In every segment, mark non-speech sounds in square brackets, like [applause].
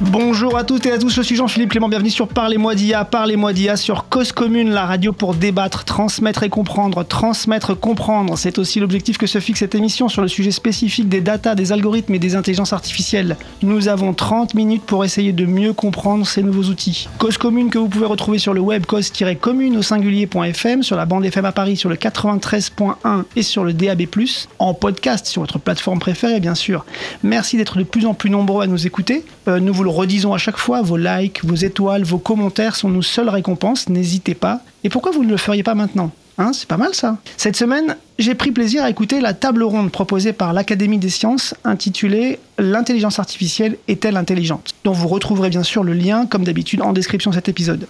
Bonjour à toutes et à tous, je suis Jean-Philippe Clément, bienvenue sur Parlez-moi d'IA, Parlez-moi d'IA sur Cause Commune, la radio pour débattre, transmettre et comprendre, transmettre, comprendre. C'est aussi l'objectif que se fixe cette émission sur le sujet spécifique des data, des algorithmes et des intelligences artificielles. Nous avons 30 minutes pour essayer de mieux comprendre ces nouveaux outils. Cause Commune que vous pouvez retrouver sur le web cause-commune au singulier.fm, sur la bande FM à Paris sur le 93.1 et sur le DAB+, en podcast sur votre plateforme préférée bien sûr. Merci d'être de plus en plus nombreux à nous écouter. Euh, le redisons à chaque fois, vos likes, vos étoiles, vos commentaires sont nos seules récompenses, n'hésitez pas. Et pourquoi vous ne le feriez pas maintenant? Hein, c'est pas mal ça. Cette semaine, j'ai pris plaisir à écouter la table ronde proposée par l'Académie des sciences intitulée L'intelligence artificielle est-elle intelligente? Dont vous retrouverez bien sûr le lien, comme d'habitude, en description de cet épisode.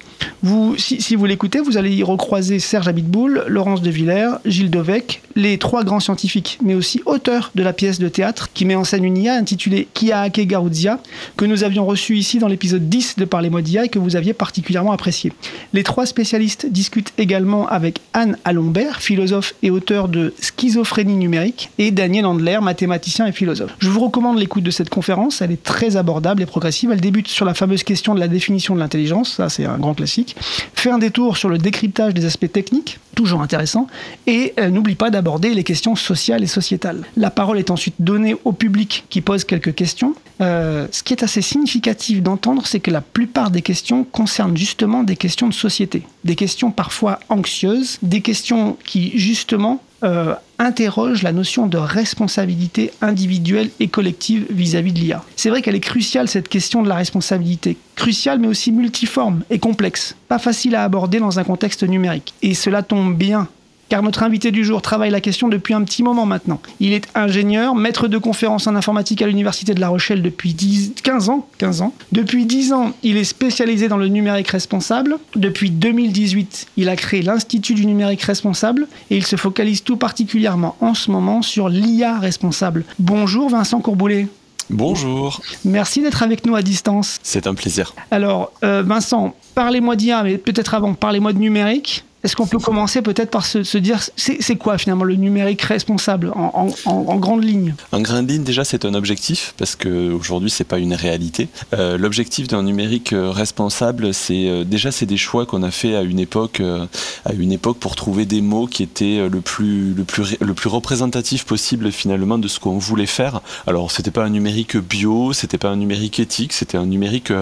Si, vous l'écoutez, vous allez y recroiser Serge Abitboul, Laurence de Villers, Gilles Dovec, les trois grands scientifiques, mais aussi auteurs de la pièce de théâtre qui met en scène une IA intitulée Kia Ake Garudzia, que nous avions reçu ici dans l'épisode 10 de Parlez-moi d'IA et que vous aviez particulièrement apprécié. Les trois spécialistes discutent également avec Anne Alombert, philosophe et auteur de Schizophrénie numérique, et Daniel Andler, mathématicien et philosophe. Je vous recommande l'écoute de cette conférence, elle est très abordable et progressive. Elle débute sur la fameuse question de la définition de l'intelligence, ça c'est un grand classique. Fait un détour sur le décryptage des aspects techniques, toujours intéressant, et euh, n'oublie pas d'aborder les questions sociales et sociétales. La parole est ensuite donnée au public qui pose quelques questions. Euh, ce qui est assez significatif d'entendre, c'est que la plupart des questions concernent justement des questions de société, des questions parfois anxieuses, des questions qui justement euh, interroge la notion de responsabilité individuelle et collective vis-à-vis de l'IA. C'est vrai qu'elle est cruciale, cette question de la responsabilité. Cruciale, mais aussi multiforme et complexe. Pas facile à aborder dans un contexte numérique. Et cela tombe bien car notre invité du jour travaille la question depuis un petit moment maintenant. Il est ingénieur, maître de conférences en informatique à l'Université de La Rochelle depuis 10, 15 ans. 15 ans. Depuis 10 ans, il est spécialisé dans le numérique responsable. Depuis 2018, il a créé l'Institut du numérique responsable et il se focalise tout particulièrement en ce moment sur l'IA responsable. Bonjour Vincent Courboulet. Bonjour. Merci d'être avec nous à distance. C'est un plaisir. Alors, euh, Vincent, parlez-moi d'IA, mais peut-être avant, parlez-moi de numérique. Est-ce qu'on peut commencer peut-être par se, dire, c'est quoi finalement le numérique responsable en, grande ligne? En grande ligne, déjà, c'est un objectif parce qu'aujourd'hui, ce n'est pas une réalité. Euh, l'objectif d'un numérique euh, responsable, c'est euh, déjà c'est des choix qu'on a fait à une époque, à une époque pour trouver des mots qui étaient le plus le plus le plus représentatif possible finalement de ce qu'on voulait faire. Alors, c'était pas un numérique bio, c'était pas un numérique éthique, c'était un numérique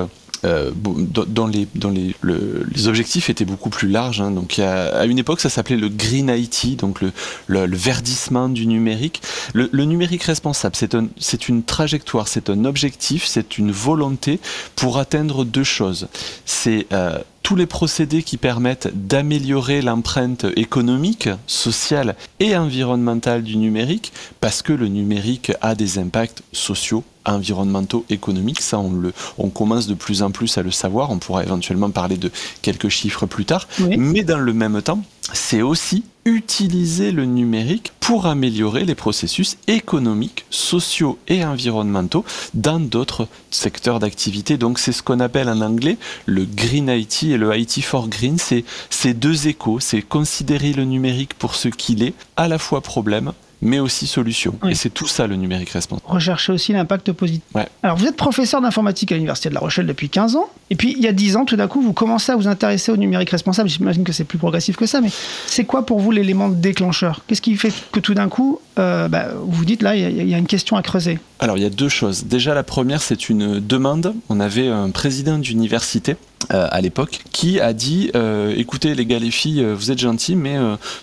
euh, dans les, dans les, les objectifs étaient beaucoup plus larges. Hein. donc à une époque, ça s'appelait le Green IT, donc le, le, verdissement du numérique. Le, numérique responsable, c'est un, une trajectoire, c'est un objectif, c'est une volonté pour atteindre deux choses. C'est euh, tous les procédés qui permettent d'améliorer l'empreinte économique, sociale et environnementale du numérique, parce que le numérique a des impacts sociaux, environnementaux, économiques. Ça, on, le, on commence de plus en plus à le savoir. On pourra éventuellement parler de quelques chiffres plus tard. Mais dans le même temps, c'est aussi utiliser le numérique pour améliorer les processus économiques, sociaux et environnementaux dans d'autres secteurs d'activité. Donc c'est ce qu'on appelle en anglais le Green IT et le IT for Green. C'est ces deux échos, c'est considérer le numérique pour ce qu'il est, à la fois problème mais aussi solution. Et c'est tout ça le numérique responsable. Rechercher aussi l'impact positif. Alors vous êtes professeur d'informatique à l'Université de La Rochelle depuis 15 ans, et puis il y a 10 ans, tout d'un coup, vous commencez à vous intéresser au numérique responsable. J'imagine que c'est plus progressif que ça, mais c'est quoi pour vous l'élément déclencheur? Qu'est-ce qui fait que tout d'un coup, euh, bah, vous vous dites là, il y, a une question à creuser? Alors il y a deux choses. Déjà, la première, c'est une demande. On avait un président d'université euh, à l'époque qui a dit euh, écoutez les gars les filles vous êtes gentils mais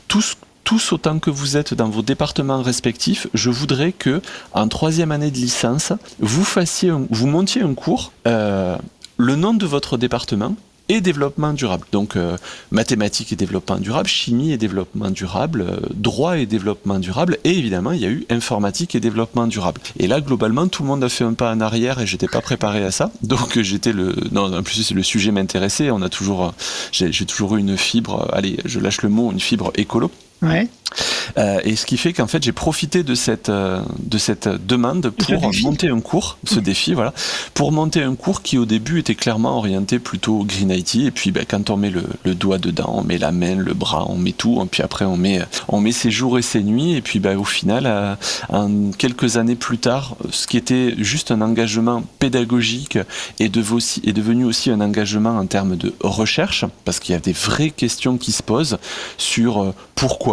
tous tous autant que vous êtes dans vos départements respectifs, je voudrais que en troisième année de licence, vous fassiez, vous montiez un cours, euh, le nom de votre département et développement durable. Donc euh, mathématiques et développement durable, chimie et développement durable, euh, droit et développement durable, et évidemment il y a eu informatique et développement durable. Et là globalement tout le monde a fait un pas en arrière et j'étais pas préparé à ça. Donc j'étais le non en plus le sujet m'intéressait. On a toujours j'ai toujours eu une fibre. Allez je lâche le mot une fibre écolo. Ouais. Euh, et ce qui fait qu'en fait j'ai profité de cette euh, de cette demande pour monter un cours, ce défi voilà, pour monter un cours qui au début était clairement orienté plutôt green IT et puis ben, quand on met le, le, doigt dedans, on met la main, le bras, on met tout, et puis après on met on met ses jours et ses nuits. Et puis ben, au final euh, en quelques années plus tard, ce qui était juste un engagement pédagogique est, de, est devenu aussi un engagement en termes de recherche parce qu'il y a des vraies questions qui se posent sur pourquoi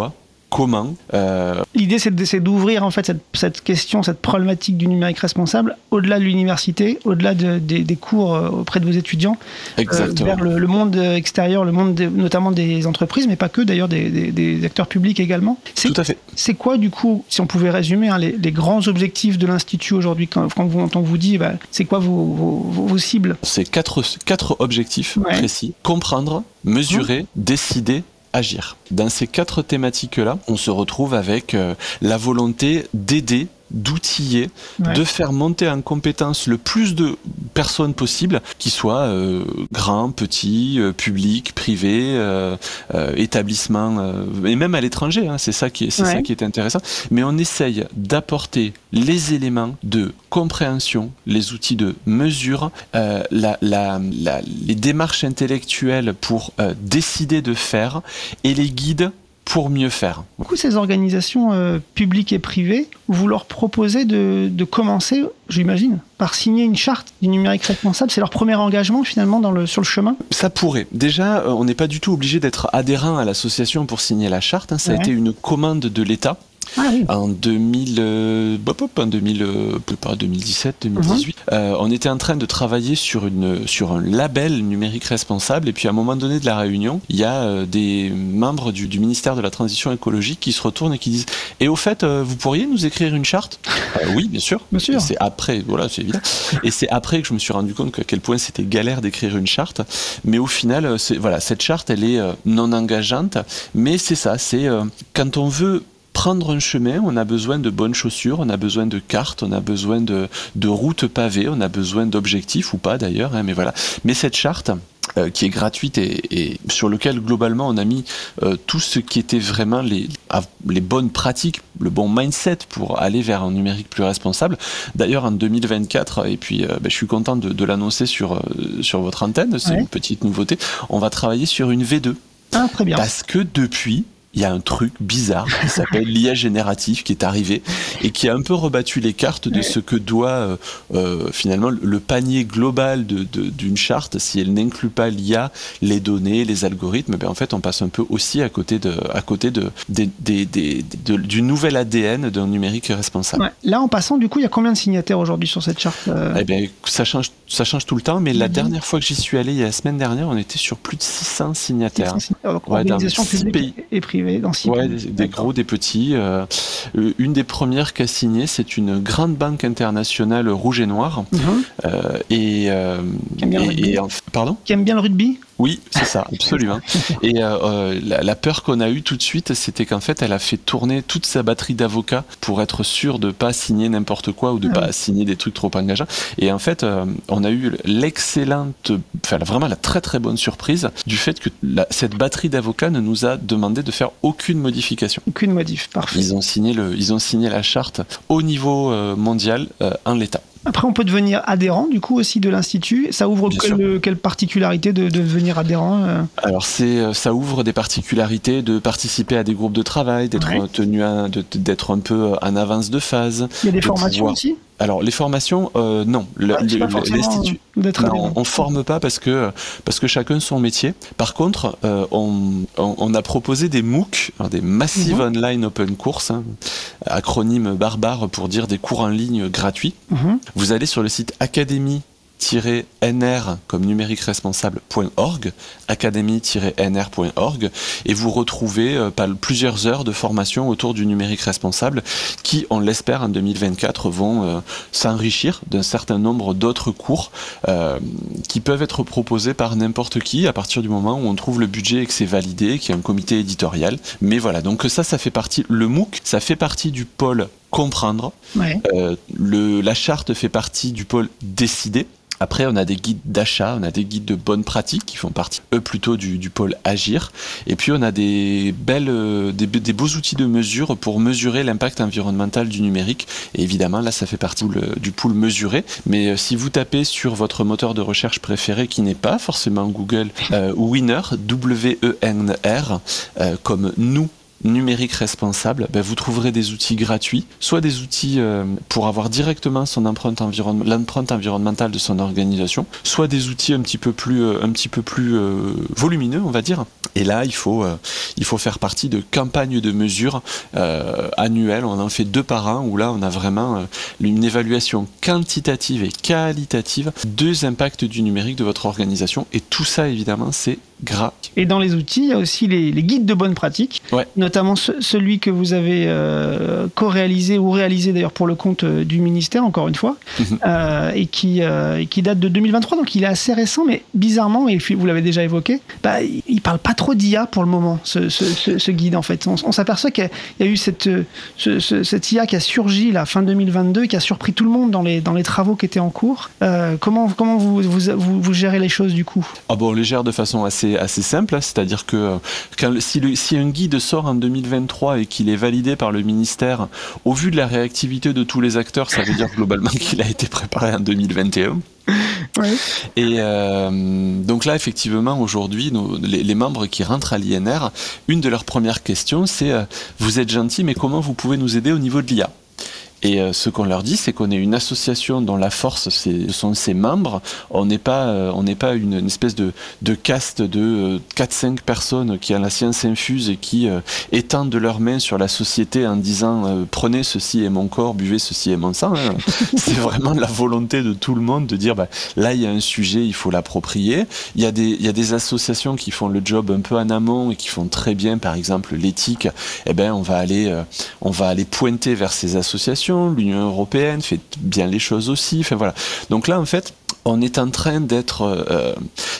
comment. Euh, L'idée, c'est d'ouvrir en fait cette, question, cette problématique du numérique responsable au-delà de l'université, au-delà des cours euh, auprès de vos étudiants, euh, vers le, monde extérieur, le monde notamment des entreprises, mais pas que d'ailleurs, des, acteurs publics également. Tout à fait. C'est quoi du coup, si on pouvait résumer, hein, les, grands objectifs de l'Institut aujourd'hui quand, vous, on vous dit, bah, c'est quoi vos, cibles? C'est quatre, quatre objectifs précis. Comprendre, mesurer, mmh. décider, agir. Dans ces quatre thématiques-là, on se retrouve avec euh, la volonté d'aider d'outiller, de faire monter en compétence le plus de personnes possible, qui soient euh, grands, petits, euh, publics, privés, euh, établissements, et même à l'étranger. Hein, c'est ça qui est, c'est ça qui est intéressant. Mais on essaye d'apporter les éléments de compréhension, les outils de mesure, la, la, les démarches intellectuelles pour décider de faire, et les guides pour mieux faire. Du ces organisations euh, publiques et privées, vous leur proposez de, commencer, j'imagine, par signer une charte du numérique responsable. C'est leur premier engagement finalement dans le, sur le chemin? Ça pourrait. Déjà, euh, on n'est pas du tout obligé d'être adhérent à l'association pour signer la charte. Hein. Ça a été une commande de l'État. Ah en 2000, euh, en 2000, 2017, 2018, on était en train de travailler sur une sur un label numérique responsable. Et puis à un moment donné de la réunion, il y a euh, des membres du, ministère de la transition écologique qui se retournent et qui disent "Et au fait, euh, vous pourriez nous écrire une charte? Oui, bien sûr. Bien sûr. C'est après, voilà, c'est évident. et c'est après que je me suis rendu compte à quel point c'était galère d'écrire une charte. Mais au final, voilà, cette charte, elle est non engageante. Mais c'est ça, c'est quand on veut prendre un chemin, on a besoin de bonnes chaussures, on a besoin de cartes, on a besoin de, routes pavées, on a besoin d'objectifs ou pas d'ailleurs, hein, mais voilà. Mais cette charte, euh, qui est gratuite et, sur lequel globalement on a mis euh, tout ce qui était vraiment les, les bonnes pratiques, le bon mindset pour aller vers un numérique plus responsable. D'ailleurs en 2024, et puis euh, ben, je suis content de, l'annoncer sur, sur votre antenne, c'est une petite nouveauté, on va travailler sur une V2. Ah, très bien. Parce que depuis, il y a un truc bizarre qui s'appelle l'IA génératif qui est arrivé et qui a un peu rebattu les cartes de ce que doit euh, euh, finalement le panier global d'une de, charte. Si elle n'inclut pas l'IA, les données, les algorithmes, ben en fait on passe un peu aussi à côté de, à côté de, du nouvel ADN d'un numérique responsable. Là en passant, du coup, il y a combien de signataires aujourd'hui sur cette charte euh eh bien, ça change, ça change tout le temps, mais la dernière fois que j'y suis allé, il y a la semaine dernière, on était sur plus de 600 signataires. 600 signataires. et privées ouais, des, gros, des petits. Euh, une des premières qu'a signé, c'est une grande banque internationale rouge et noir. Mhm. Euh, et, euh, pardon Qui aime bien le rugby oui, c'est ça, absolument. [laughs] Et euh, euh, la, peur qu'on a eue tout de suite, c'était qu'en fait, elle a fait tourner toute sa batterie d'avocats pour être sûre de pas signer n'importe quoi ou de ah pas signer des trucs trop engageants. Et en fait, euh, on a eu l'excellente, enfin vraiment la très très bonne surprise du fait que cette batterie d'avocats ne nous a demandé de faire aucune modification. Aucune modif, parfait. Ils ont signé le, ils ont signé la charte au niveau mondial en l'état. Après, on peut devenir adhérent du coup aussi de l'institut. Ça ouvre quelle, particularité de, devenir adhérent euh Alors c'est, euh, ça ouvre des particularités de participer à des groupes de travail, d'être tenu, d'être un peu en avance de phase. Il y a des formations aussi alors les formations, euh, non. Ah, L'Institut, non, on forme pas parce que parce que chacun son métier. Par contre, euh, on, on, a proposé des MOOC, des Massive mhm. Online Open Course, hein, acronyme barbare pour dire des cours en ligne gratuits. Mhm. Vous allez sur le site Académie nr comme numérique responsable.org, académie-nr.org, et vous retrouvez euh, plusieurs heures de formation autour du numérique responsable qui, on l'espère, en 2024 vont euh, s'enrichir d'un certain nombre d'autres cours euh, qui peuvent être proposés par n'importe qui à partir du moment où on trouve le budget et que c'est validé, qu'il y a un comité éditorial. Mais voilà, donc ça, ça fait partie, le MOOC, ça fait partie du pôle comprendre. le, la charte fait partie du pôle décider. Après, on a des guides d'achat, on a des guides de bonnes pratiques qui font partie, eux, plutôt du, pôle Agir. Et puis, on a des belles, euh, des, beaux outils de mesure pour mesurer l'impact environnemental du numérique. Et évidemment, là, ça fait partie du pool mesuré. Mais euh, si vous tapez sur votre moteur de recherche préféré, qui n'est pas forcément Google, euh, Winner, W-E-N-R, comme nous, numérique responsable, ben, vous trouverez des outils gratuits, soit des outils euh, pour avoir directement son empreinte l'empreinte environnementale de son organisation, soit des outils un petit peu plus, euh, euh, volumineux, on va dire. Et là, il faut, il faut faire partie de campagnes de mesures annuelles. On en fait deux par an, où là, on a vraiment une évaluation quantitative et qualitative deux impacts du numérique de votre organisation. Et tout ça, évidemment, c'est gratuit. Et dans les outils, il y a aussi les, les guides de bonnes pratiques, Ouais. notamment ce- celui que vous avez euh, co-réalisé ou réalisé d'ailleurs pour le compte euh, du ministère, encore une fois, Mhm. euh, et, qui, euh, date de 2023, donc il est assez récent, mais bizarrement, et vous l'avez déjà évoqué, bah, il il parle pas trop d'IA pour le moment, ce, ce- ce- ce guide en fait. On, on s'aperçoit qu'il y a- il y a eu cette, ce- ce- cette IA qui a surgi la fin 2022 et qui a surpris tout le monde dans les, dans les travaux qui étaient en cours. Comment comment vous, vous, vous, vous gérez les choses du coup? Ah bon, on les gère de façon assez, assez simple, hein, c'est-à-dire que quand, si, le- si un guide sort en 2023 et qu'il est validé par le ministère, au vu de la réactivité de tous les acteurs, ça veut dire globalement [laughs] qu'il a été préparé en 2021. Et euh, donc là, effectivement, aujourd'hui, les membres qui rentrent à l'INR, une de leurs premières questions, c'est euh, vous êtes gentil, mais comment vous pouvez nous aider au niveau de l'IA et euh, ce qu'on leur dit, c'est qu'on est une association dont la force ce sont ses membres. On n'est pas, euh, on n'est pas une, une espèce de, de caste de euh, 4-5 personnes qui ont la science infuse et qui euh, étendent de leurs mains sur la société en disant euh, prenez ceci est mon corps, buvez ceci est mon sang. hein. [laughs] c'est vraiment la volonté de tout le monde de dire bah, là il y a un sujet, il faut l'approprier. Il y, a des, il y a des associations qui font le job un peu en amont et qui font très bien, par exemple l'éthique. Eh ben, on va aller, euh, on va aller pointer vers ces associations. L'Union européenne fait bien les choses aussi. Enfin voilà. Donc là, en fait, on est en train d'être. euh,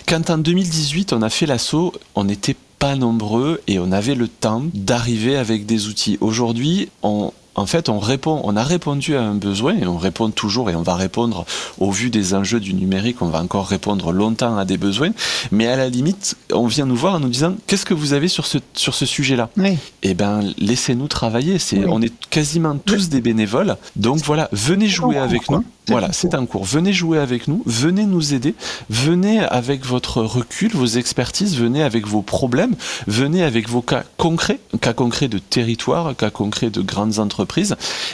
quand en 2018 on a fait l'assaut, on n'était pas nombreux et on avait le temps d'arriver avec des outils. Aujourd'hui, on en fait, on répond, on a répondu à un besoin et on répond toujours et on va répondre au vu des enjeux du numérique, on va encore répondre longtemps à des besoins. Mais à la limite, on vient nous voir en nous disant qu'est-ce que vous avez sur ce, sur ce sujet-là? Oui. Eh ben, laissez-nous travailler. C'est, Oui. on est quasiment tous des bénévoles. Donc voilà, venez jouer avec cours, nous. Voilà, en c'est un cours. Venez jouer avec nous. Venez nous aider. Venez avec votre recul, vos expertises. Venez avec vos problèmes. Venez avec vos cas concrets, cas concrets de territoire, cas concrets de grandes entreprises.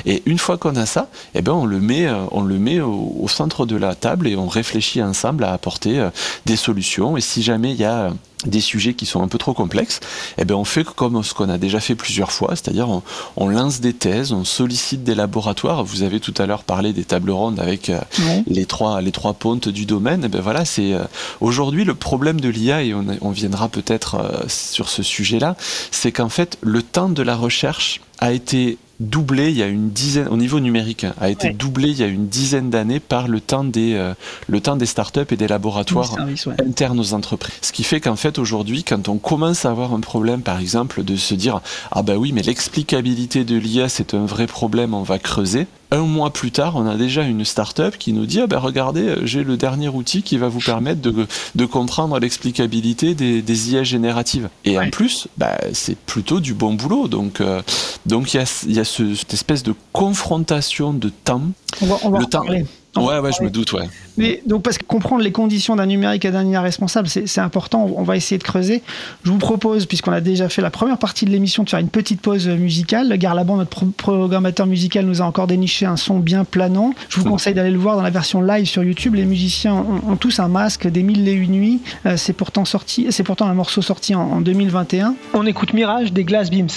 Et une fois qu'on a ça, eh ben, on le met, euh, on le met au, au centre de la table et on réfléchit ensemble à apporter euh, des solutions. Et si jamais il y a euh, des sujets qui sont un peu trop complexes, eh ben on fait comme ce qu'on a déjà fait plusieurs fois, c'est-à-dire on, on lance des thèses, on sollicite des laboratoires. Vous avez tout à l'heure parlé des tables rondes avec les trois les trois pontes du domaine. Eh ben voilà, c'est aujourd'hui le problème de l'IA et on, on viendra peut-être sur ce sujet-là, c'est qu'en fait le temps de la recherche a été doublé il y a une dizaine au niveau numérique a été Ouais. doublé il y a une dizaine d'années par le temps des euh, le temps des startups et des laboratoires Service, ouais. internes aux entreprises. Ce qui fait qu'en fait aujourd'hui, quand on commence à avoir un problème, par exemple, de se dire ah bah oui, mais l'explicabilité de l'IA c'est un vrai problème, on va creuser. Un mois plus tard, on a déjà une start-up qui nous dit ah bah regardez, j'ai le dernier outil qui va vous permettre de, de comprendre l'explicabilité des, des IA génératives. Et Ouais. en plus, bah, c'est plutôt du bon boulot. Donc euh, donc il y a, il y a ce- cette espèce de confrontation de temps. On va, on va Le en temps. parler. Ouais ouais, je me doute ouais. Mais donc parce que comprendre les conditions d'un numérique et d'un IA responsable, c'est c'est important. On va essayer de creuser. Je vous propose, puisqu'on a déjà fait la première partie de l'émission, de faire une petite pause musicale. Garlaban, notre pro- programmateur musical, nous a encore déniché un son bien planant. Je vous conseille d'aller le voir dans la version live sur YouTube. Les musiciens ont, ont tous un masque des mille et une nuits. Euh, c'est pourtant sorti. C'est pourtant un morceau sorti en, en 2021. On écoute Mirage des Glass Beams.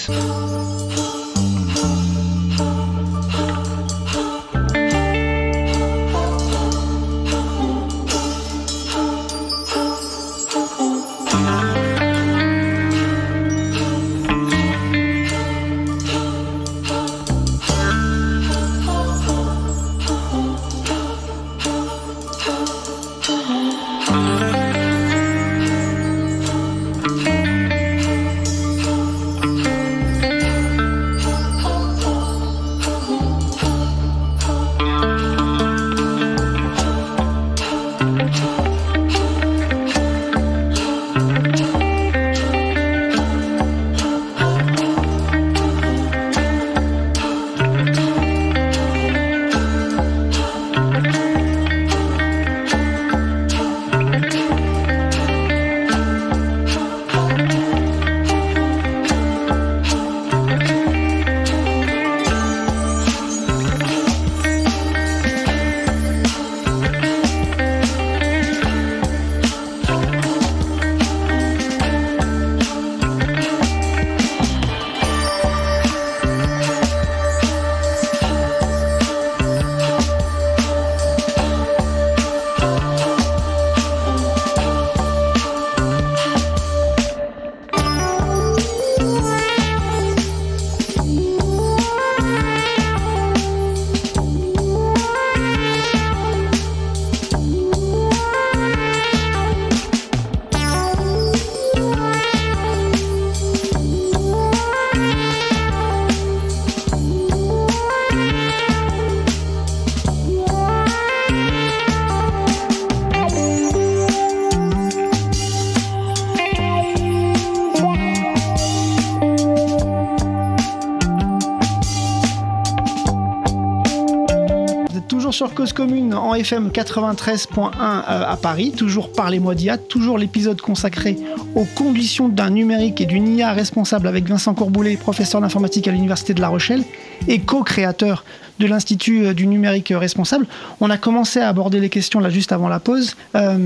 Cause Commune en FM 93.1 euh, à Paris, toujours Parlez-moi d'IA, toujours l'épisode consacré aux conditions d'un numérique et d'une IA responsable avec Vincent Courboulet, professeur d'informatique à l'Université de La Rochelle et co-créateur de l'Institut euh, du numérique responsable. On a commencé à aborder les questions là juste avant la pause. Euh,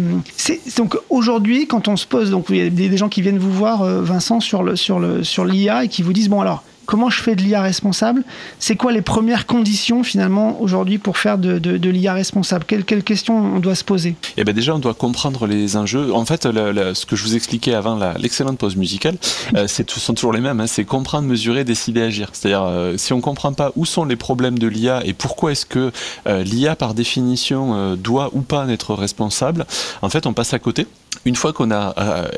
donc aujourd'hui, quand on se pose, donc il y a des, gens qui viennent vous voir, Vincent, sur le sur le sur l'IA et qui vous disent bon alors comment je fais de l'IA responsable? C'est quoi les premières conditions finalement aujourd'hui pour faire de, l'IA responsable? Quelles questions on doit se poser? Eh bien déjà, on doit comprendre les enjeux. En fait, ce que je vous expliquais avant l'excellente pause musicale, euh, [laughs] ce sont toujours les mêmes. Hein. c'est comprendre, mesurer, décider, agir. C'est-à-dire, euh, si on ne comprend pas où sont les problèmes de l'IA et pourquoi est-ce que euh, l'IA, par définition, doit ou pas être responsable, en fait, on passe à côté une fois qu'on a euh,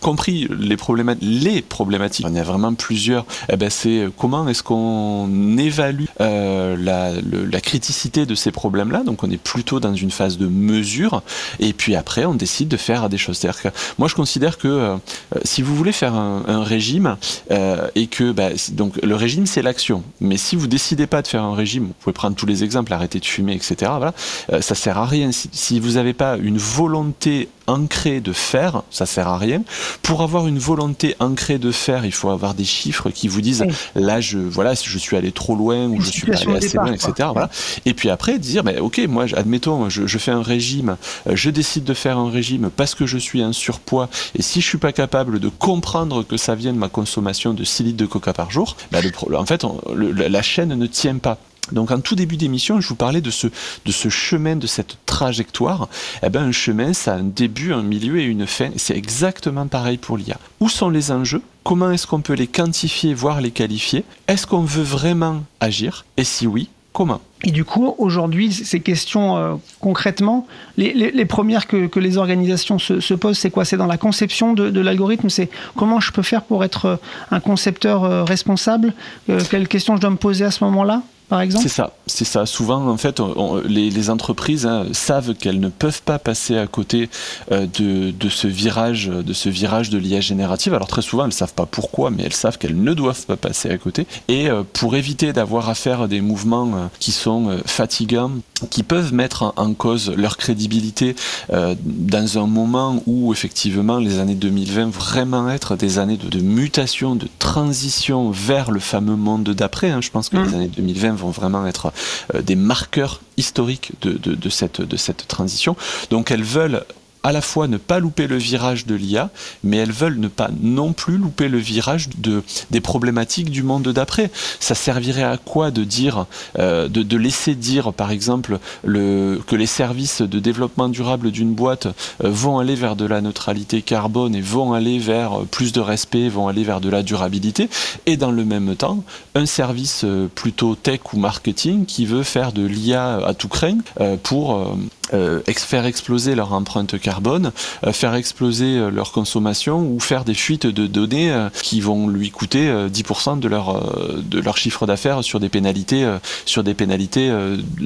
compris les, problématiques, il y a vraiment plusieurs, eh ben c'est comment est-ce qu'on évalue euh, la, criticité de ces problèmes-là. Donc on est plutôt dans une phase de mesure, et puis après on décide de faire des choses. Moi je considère que euh, si vous voulez faire un, régime et que bah, donc le régime c'est l'action, mais si vous décidez pas de faire un régime, vous pouvez prendre tous les exemples, arrêter de fumer, etc. Voilà, ça sert à rien si vous n'avez pas une volonté ancrée de faire, ça sert à rien. Pour avoir une volonté ancrée de faire, il faut avoir des chiffres qui vous disent là je voilà je suis allé trop loin ou je suis pas allé assez loin, etc. Voilà. Et puis après dire mais ok moi admettons je, je, fais un régime, euh, je décide de faire un régime parce que je suis un surpoids et si je suis pas capable de comprendre que ça vient de ma consommation de 6 litres de coca par jour, bah le, en fait la chaîne ne tient pas. Donc en tout début d'émission, je vous parlais de ce, de ce chemin, de cette trajectoire. Eh ben, un chemin, ça a un début, un milieu et une fin. C'est exactement pareil pour l'IA. Où sont les enjeux? Comment est-ce qu'on peut les quantifier, voire les qualifier? Est-ce qu'on veut vraiment agir? Et si oui, comment? Et du coup, aujourd'hui, ces questions euh, concrètement, les, premières que, les organisations se, posent, c'est quoi? C'est dans la conception de, l'algorithme, c'est comment je peux faire pour être euh, un concepteur euh, responsable? Quelles questions je dois me poser à ce moment-là? C'est ça, c'est ça. Souvent, en fait, les, entreprises hein, savent qu'elles ne peuvent pas passer à côté euh, de, ce virage, de ce virage de l'IA générative. Alors très souvent, elles ne savent pas pourquoi, mais elles savent qu'elles ne doivent pas passer à côté. Et euh, pour éviter d'avoir à faire des mouvements euh, qui sont fatigants, qui peuvent mettre en, cause leur crédibilité dans un moment où effectivement les années 2020 vraiment être des années de, mutation, de transition vers le fameux monde d'après. Hein. Je pense que les mmh. années 2020 vont vraiment être euh, des marqueurs historiques de, de, cette, de cette transition. Donc elles veulent à la fois ne pas louper le virage de l'IA, mais elles veulent ne pas non plus louper le virage de, des problématiques du monde d'après. Ça servirait à quoi de dire, euh, de, de, laisser dire, par exemple, le, que les services de développement durable d'une boîte euh, vont aller vers de la neutralité carbone et vont aller vers plus de respect, vont aller vers de la durabilité, et dans le même temps, un service euh, plutôt tech ou marketing qui veut faire de l'IA à tout craint pour euh, faire exploser leur empreinte carbone, euh, faire exploser euh, leur consommation ou faire des fuites de données qui vont lui coûter 10% de leur, de leur chiffre d'affaires sur des pénalités, sur des pénalités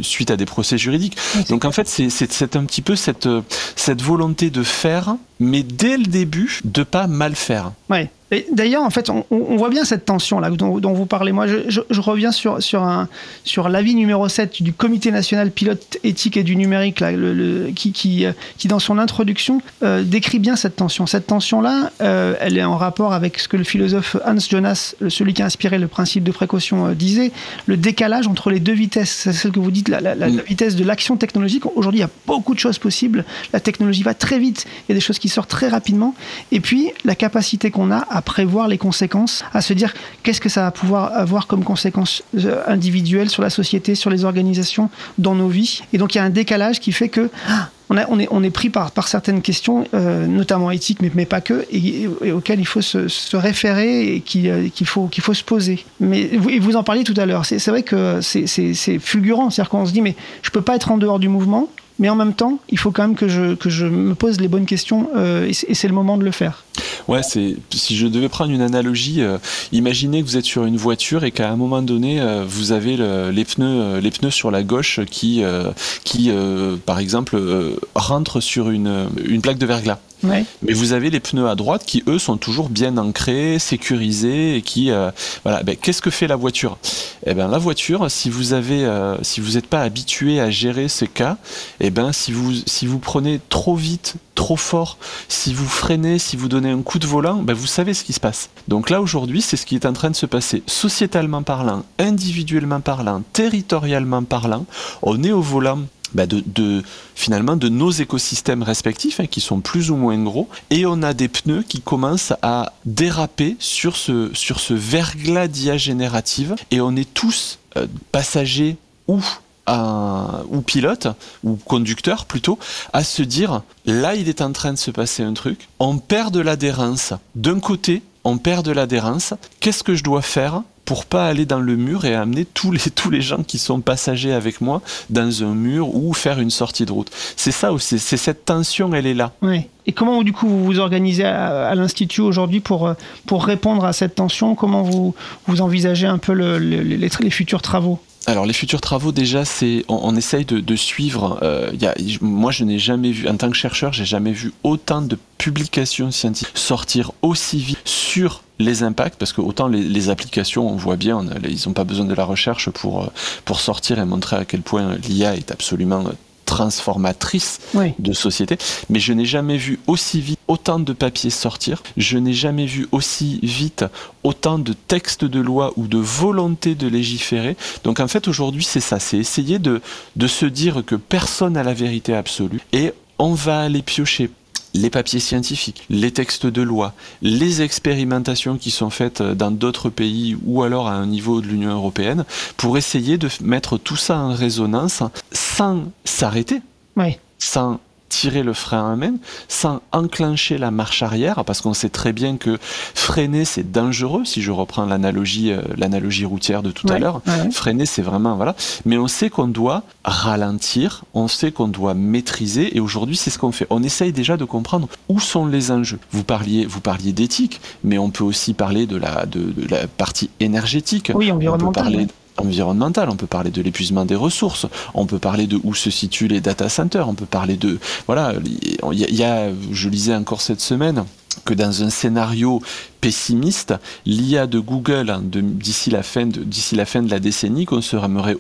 suite à des procès juridiques. Donc en fait, c'est un petit peu cette, cette volonté de faire, mais dès le début, de pas mal faire. Ouais. D'ailleurs, en fait, on, voit bien cette tension-là dont, vous parlez. Moi, je, reviens sur, sur, un, sur l'avis numéro 7 du Comité national pilote éthique et du numérique, là, le, qui, qui, qui, dans son introduction, euh, décrit bien cette tension. Cette tension-là, euh, elle est en rapport avec ce que le philosophe Hans Jonas, celui qui a inspiré le principe de précaution, euh, disait, le décalage entre les deux vitesses. C'est celle que vous dites, la, la, la vitesse de l'action technologique. Aujourd'hui, il y a beaucoup de choses possibles. La technologie va très vite. Il y a des choses qui sortent très rapidement. Et puis, la capacité qu'on a à prévoir les conséquences, à se dire qu'est-ce que ça va pouvoir avoir comme conséquences euh, individuelles sur la société, sur les organisations, dans nos vies. Et donc il y a un décalage qui fait que ah, on, est, on, est, pris par, par certaines questions, euh, notamment éthiques, mais, mais, pas que, et, auxquelles il faut se, référer et euh, qu'il faut, faut se poser. Mais vous, vous en parliez tout à l'heure, c'est vrai que c'est fulgurant, c'est-à-dire qu'on se dit, mais je peux pas être en dehors du mouvement, mais en même temps, il faut quand même que je, que je me pose les bonnes questions euh, et c'est le moment de le faire. Ouais, c'est si je devais prendre une analogie, euh, imaginez que vous êtes sur une voiture et qu'à un moment donné, euh, vous avez le- les pneus, euh, les pneus sur la gauche qui, euh, qui, par exemple, rentrent sur une, une plaque de verglas. Ouais. Mais vous avez les pneus à droite qui, eux, sont toujours bien ancrés, sécurisés et qui, euh, voilà. Ben, qu'est-ce que fait la voiture? Eh ben, la voiture, si vous avez, euh, si vous n'êtes pas habitué à gérer ce cas, eh ben, si vous, si vous prenez trop vite, trop fort, si vous freinez, si vous donnez un coup de volant, ben, vous savez ce qui se passe. Donc là, aujourd'hui, c'est ce qui est en train de se passer. Sociétalement parlant, individuellement parlant, territorialement parlant, on est au volant de, de- finalement de nos écosystèmes respectifs hein, qui sont plus ou moins gros et on a des pneus qui commencent à déraper sur ce, sur ce verglas d'IA générative et on est tous euh, passagers ou ou pilotes ou conducteurs plutôt à se dire là il est en train de se passer un truc on perd de l'adhérence d'un côté on perd de l'adhérence qu'est-ce que je dois faire pour pas aller dans le mur et amener tous les, tous les gens qui sont passagers avec moi dans un mur ou faire une sortie de route? C'est ça aussi, c'est cette tension, elle est là. Ouais. Et comment du coup vous vous organisez à, l'institut aujourd'hui pour euh, pour répondre à cette tension? Comment vous vous envisagez un peu le- le- les, les futurs travaux? Alors les futurs travaux déjà c'est on, on essaye de, suivre. euh, y a, moi je n'ai jamais vu en tant que chercheur j'ai jamais vu autant de publications scientifiques sortir aussi vite sur les impacts parce que autant les, applications on voit bien on a- ils n'ont pas besoin de la recherche pour euh, pour sortir et montrer à quel point l'IA est absolument transformatrice Oui. de société, mais je n'ai jamais vu aussi vite autant de papiers sortir, je n'ai jamais vu aussi vite autant de textes de loi ou de volonté de légiférer. Donc en fait aujourd'hui c'est ça, c'est essayer de, de se dire que personne n'a la vérité absolue et on va aller piocher les papiers scientifiques, les textes de loi, les expérimentations qui sont faites dans d'autres pays ou alors à un niveau de l'Union européenne pour essayer de mettre tout ça en résonance sans s'arrêter Ouais. sans tirer le frein à main, sans enclencher la marche arrière, parce qu'on sait très bien que freiner c'est dangereux, si je reprends l'analogie, euh, l'analogie routière de tout à l'heure. ouais. Freiner c'est vraiment voilà, mais on sait qu'on doit ralentir, on sait qu'on doit maîtriser, et aujourd'hui c'est ce qu'on fait. On essaye déjà de comprendre où sont les enjeux. Vous parliez, vous parliez d'éthique, mais on peut aussi parler de la, de, de la partie énergétique. Oui, On peut environnemental. parler ouais. environnemental, on peut parler de l'épuisement des ressources, on peut parler de où se situent les data centers, on peut parler de voilà, je lisais encore cette semaine que dans un scénario pessimiste, l'IA de Google hein, d'ici la fin de la fin de la décennie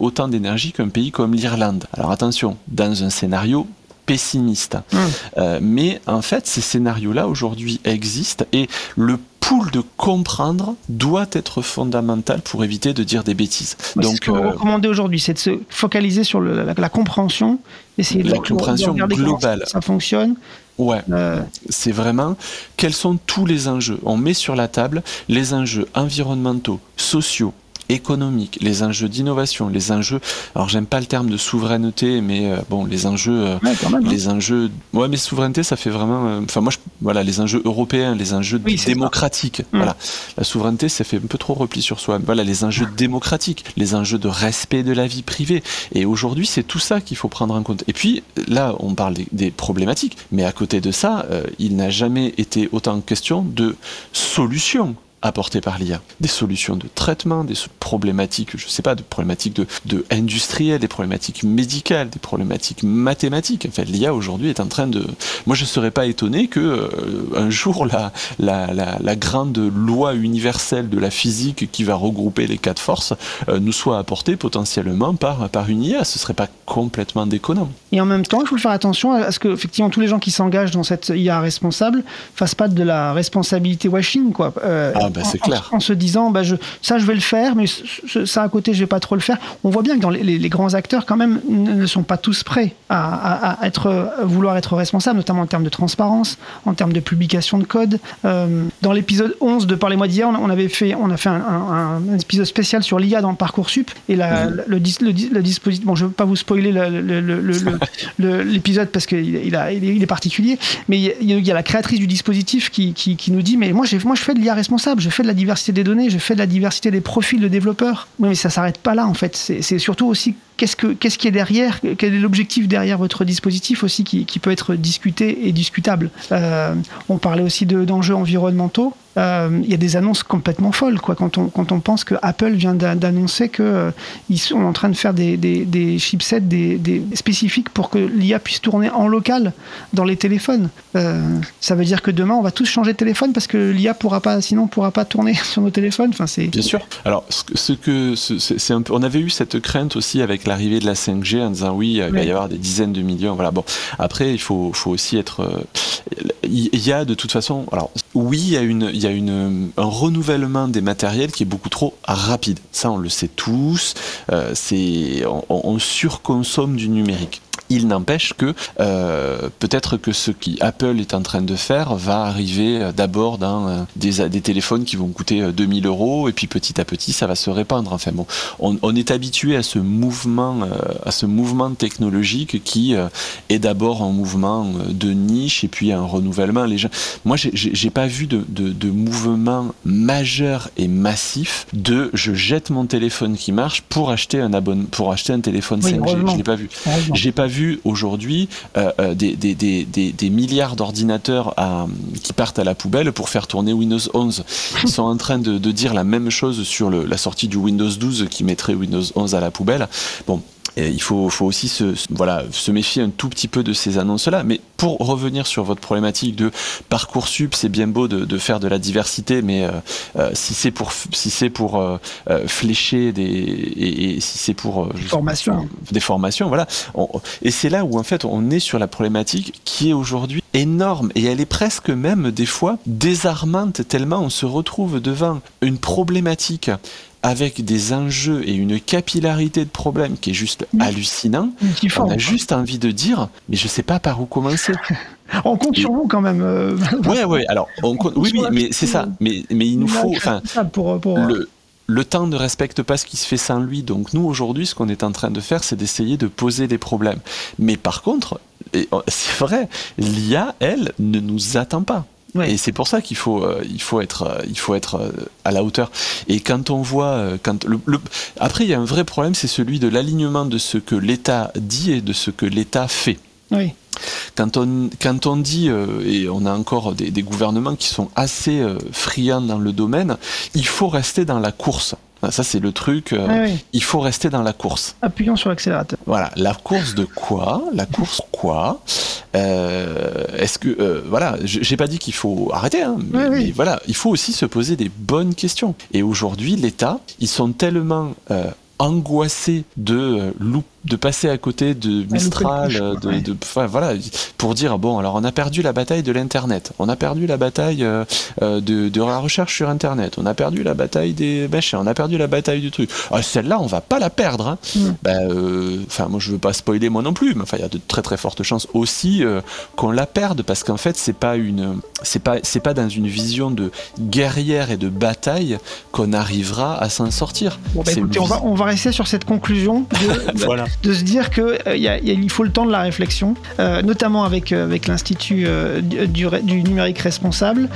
autant d'énergie qu'un pays comme l'Irlande. Alors attention, dans un scénario pessimiste. Hum. Euh, mais en fait, ces scénarios-là aujourd'hui existent et le pool de comprendre doit être fondamental pour éviter de dire des bêtises. C'est Donc, ce que vous euh, recommandez aujourd'hui, c'est de se focaliser sur le- la, la compréhension, essayer de, La de- compréhension globale. ça fonctionne. ouais, Euh, c'est vraiment quels sont tous les enjeux. On met sur la table les enjeux environnementaux, sociaux, économiques, les enjeux d'innovation, les enjeux. Alors j'aime pas le terme de souveraineté, mais euh, bon, les enjeux. euh, ouais, quand même. hein. les enjeux ouais mais souveraineté ça fait vraiment euh, enfin moi je, voilà les enjeux européens les enjeux Oui, démocratiques Mm. voilà la souveraineté ça fait un peu trop repli sur soi voilà les enjeux démocratiques les enjeux de respect de la vie privée et aujourd'hui c'est tout ça qu'il faut prendre en compte et puis là on parle des, des problématiques mais à côté de ça euh, il n'a jamais été autant question de solutions apportées par l'IA, des solutions de traitement, des problématiques, je sais pas, de problématiques de, de industrielles, des problématiques médicales, des problématiques mathématiques. En fait, l'IA aujourd'hui est en train de. Moi, je ne serais pas étonné que euh, un jour la, grande loi universelle de la physique qui va regrouper les quatre forces euh, nous soit apportée potentiellement par par une IA. Ce serait pas complètement déconnant. Et en même temps, il faut faire attention à ce que effectivement tous les gens qui s'engagent dans cette IA responsable fassent pas de la responsabilité washing quoi. Euh, bah, c'est en- en- clair. En, se disant bah je ça je vais le faire, mais ça à côté je vais pas trop le faire. On voit bien que dans les, les- les grands acteurs quand même ne sont pas tous prêts à, à- à être à vouloir être responsables, notamment en termes de transparence, en termes de publication de code. Euh, dans l'épisode 11 de Parlez-moi d'IA, on, on avait fait on a fait un, un- un épisode spécial sur l'IA dans parcoursup et la, Mhm. le, le, dis- le dispositif. Bon, je veux pas vous spoiler le- le- le- le- le- [laughs] le- l'épisode parce qu'il il a- il est, il est particulier, mais il y, a, il y a la créatrice du dispositif qui, qui, qui nous dit mais moi je fais de l'IA responsable, je fais de la diversité des données, je fais de la diversité des profils de développeurs. Oui, mais ça s'arrête pas là en fait. C'est c'est surtout aussi qu'est-ce que qu'est-ce qui est derrière Quel est l'objectif derrière votre dispositif aussi qui, qui peut être discuté et discutable Euh, On parlait aussi de- d'enjeux environnementaux. Euh, Il y a des annonces complètement folles quoi, quand, on, quand on pense que Apple vient d'a- d'annoncer qu'ils sont en train de faire des, des, des chipsets des, des spécifiques pour que l'IA puisse tourner en local dans les téléphones. Euh, ça veut dire que demain on va tous changer de téléphone parce que l'IA pourra pas, sinon pourra pas tourner [laughs] sur nos téléphones. Enfin, c'est Bien sûr. Alors, ce c'est on avait eu cette crainte aussi avec l'arrivée de la 5G en disant oui, il va y avoir des dizaines de millions. Voilà. Bon, après, il faut, faut aussi être. euh, Il il y a de toute façon. Alors, oui, il y a une, il y a une, un renouvellement des matériels qui est beaucoup trop rapide. Ça, on le sait tous. Euh, c'est, on, on surconsomme du numérique. Il n'empêche que euh, peut-être que ce qui Apple est en train de faire va arriver euh, d'abord dans euh, des, des téléphones qui vont coûter euh, 2000 euros et puis petit à petit ça va se répandre. Enfin bon, on, on est habitué à ce mouvement, à ce mouvement technologique qui est d'abord un mouvement de niche et puis un renouvellement. Les gens, moi j'ai- pas vu de, de, de mouvement majeur et massif de je jette mon téléphone qui marche pour acheter un abonnement, pour acheter un téléphone Oui, 5G. heureusement. Je l'ai pas vu. J'ai pas vu aujourd'hui euh, euh, des, milliards d'ordinateurs qui partent à la poubelle pour faire tourner Windows 11. Ils sont en train de, dire la même chose sur la sortie du Windows 12 qui mettrait Windows 11 à la poubelle. Bon. Et il faut, faut aussi se, voilà, se méfier un tout petit peu de ces annonces-là. Mais pour revenir sur votre problématique de Parcoursup, c'est bien beau de, de faire de la diversité, mais euh, euh, si c'est pour, si c'est pour euh, euh, flécher des, et, et si c'est pour euh, Formation. des formations, voilà. On- et c'est là où en fait on est sur la problématique qui est aujourd'hui énorme et elle est presque même des fois désarmante tellement on se retrouve devant une problématique avec des enjeux et une capillarité de problèmes qui est juste hallucinant. On a juste envie de dire, mais je sais pas par où commencer. [laughs] On compte sur vous quand même. euh, Ouais, ouais. Alors, on compte- oui, oui, mais c'est ça. Mais, mais il nous faut, enfin, pour, pour, le, le temps ne respecte pas ce qui se fait sans lui. Donc nous, aujourd'hui, ce qu'on est en train de faire, c'est d'essayer de poser des problèmes. Mais par contre, oh, c'est vrai, l'IA, elle, ne nous attend pas. Ouais. Et c'est pour ça qu'il faut, euh, il faut être, euh, il faut être euh, à la hauteur. Et quand on voit, quand le, le- après, il y a un vrai problème, c'est celui de l'alignement de ce que l'État dit et de ce que l'État fait. Oui. Quand on, quand on dit, et on a encore des, des gouvernements qui sont assez friands dans le domaine, il faut rester dans la course. Ah, Ça, c'est le truc, euh, oui. il faut rester dans la course. Appuyons sur l'accélérateur. Voilà, la course de quoi La course quoi Euh, Est-ce que, euh, voilà, j'ai pas dit qu'il faut arrêter, hein, mais, Oui, oui. mais voilà, il faut aussi se poser des bonnes questions. Et aujourd'hui, l'État, ils sont tellement euh, angoissés de euh, loup- de passer à côté de Mistral, euh, coche, de, ouais. de- enfin, voilà, pour dire bon, alors on a perdu la bataille de l'internet, on a perdu la bataille euh, euh, de, de la recherche sur internet, on a perdu la bataille des machins, on a perdu la bataille du truc. Ah, celle-là, on va pas la perdre. Hein. Mm. Ben, euh, enfin, moi je veux pas spoiler moi non plus, mais enfin, il y a de très très fortes chances aussi euh, qu'on la perde parce qu'en fait, c'est pas une, c'est pas, c'est pas dans une vision de guerrière et de bataille qu'on arrivera à s'en sortir. Bon, bah, écoutez, une on va, on va rester sur cette conclusion de, [laughs] Voilà. De se dire que euh, y a- y a- il faut le temps de la réflexion, euh, notamment avec, euh, avec l'Institut du, numérique responsable.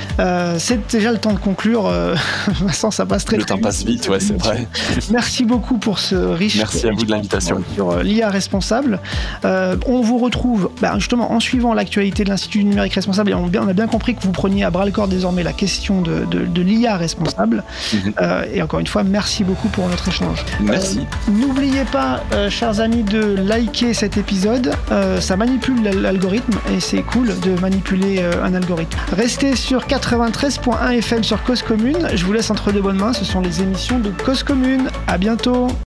C'est déjà le temps de conclure. [laughs] Vincent, ça passe très Le très temps passe vite, ouais, c'est vrai. [laughs] Merci beaucoup pour ce riche. Merci à vous de l'invitation. Sur l'IA responsable. Euh, on vous retrouve bah, justement en suivant l'actualité de l'Institut du numérique responsable. Et on, a bien compris que vous preniez à bras le corps désormais la question de, de- de l'IA responsable. Mhm. Euh, et encore une fois, merci beaucoup pour notre échange. Merci. Euh, N'oubliez pas, chers amis, de liker cet épisode. Euh, ça manipule l'al- l'algorithme et c'est cool de manipuler euh, un algorithme. Restez sur 93.1 FM sur Cause Commune. Je vous laisse entre de bonnes mains. Ce sont les émissions de Cause Commune. À bientôt.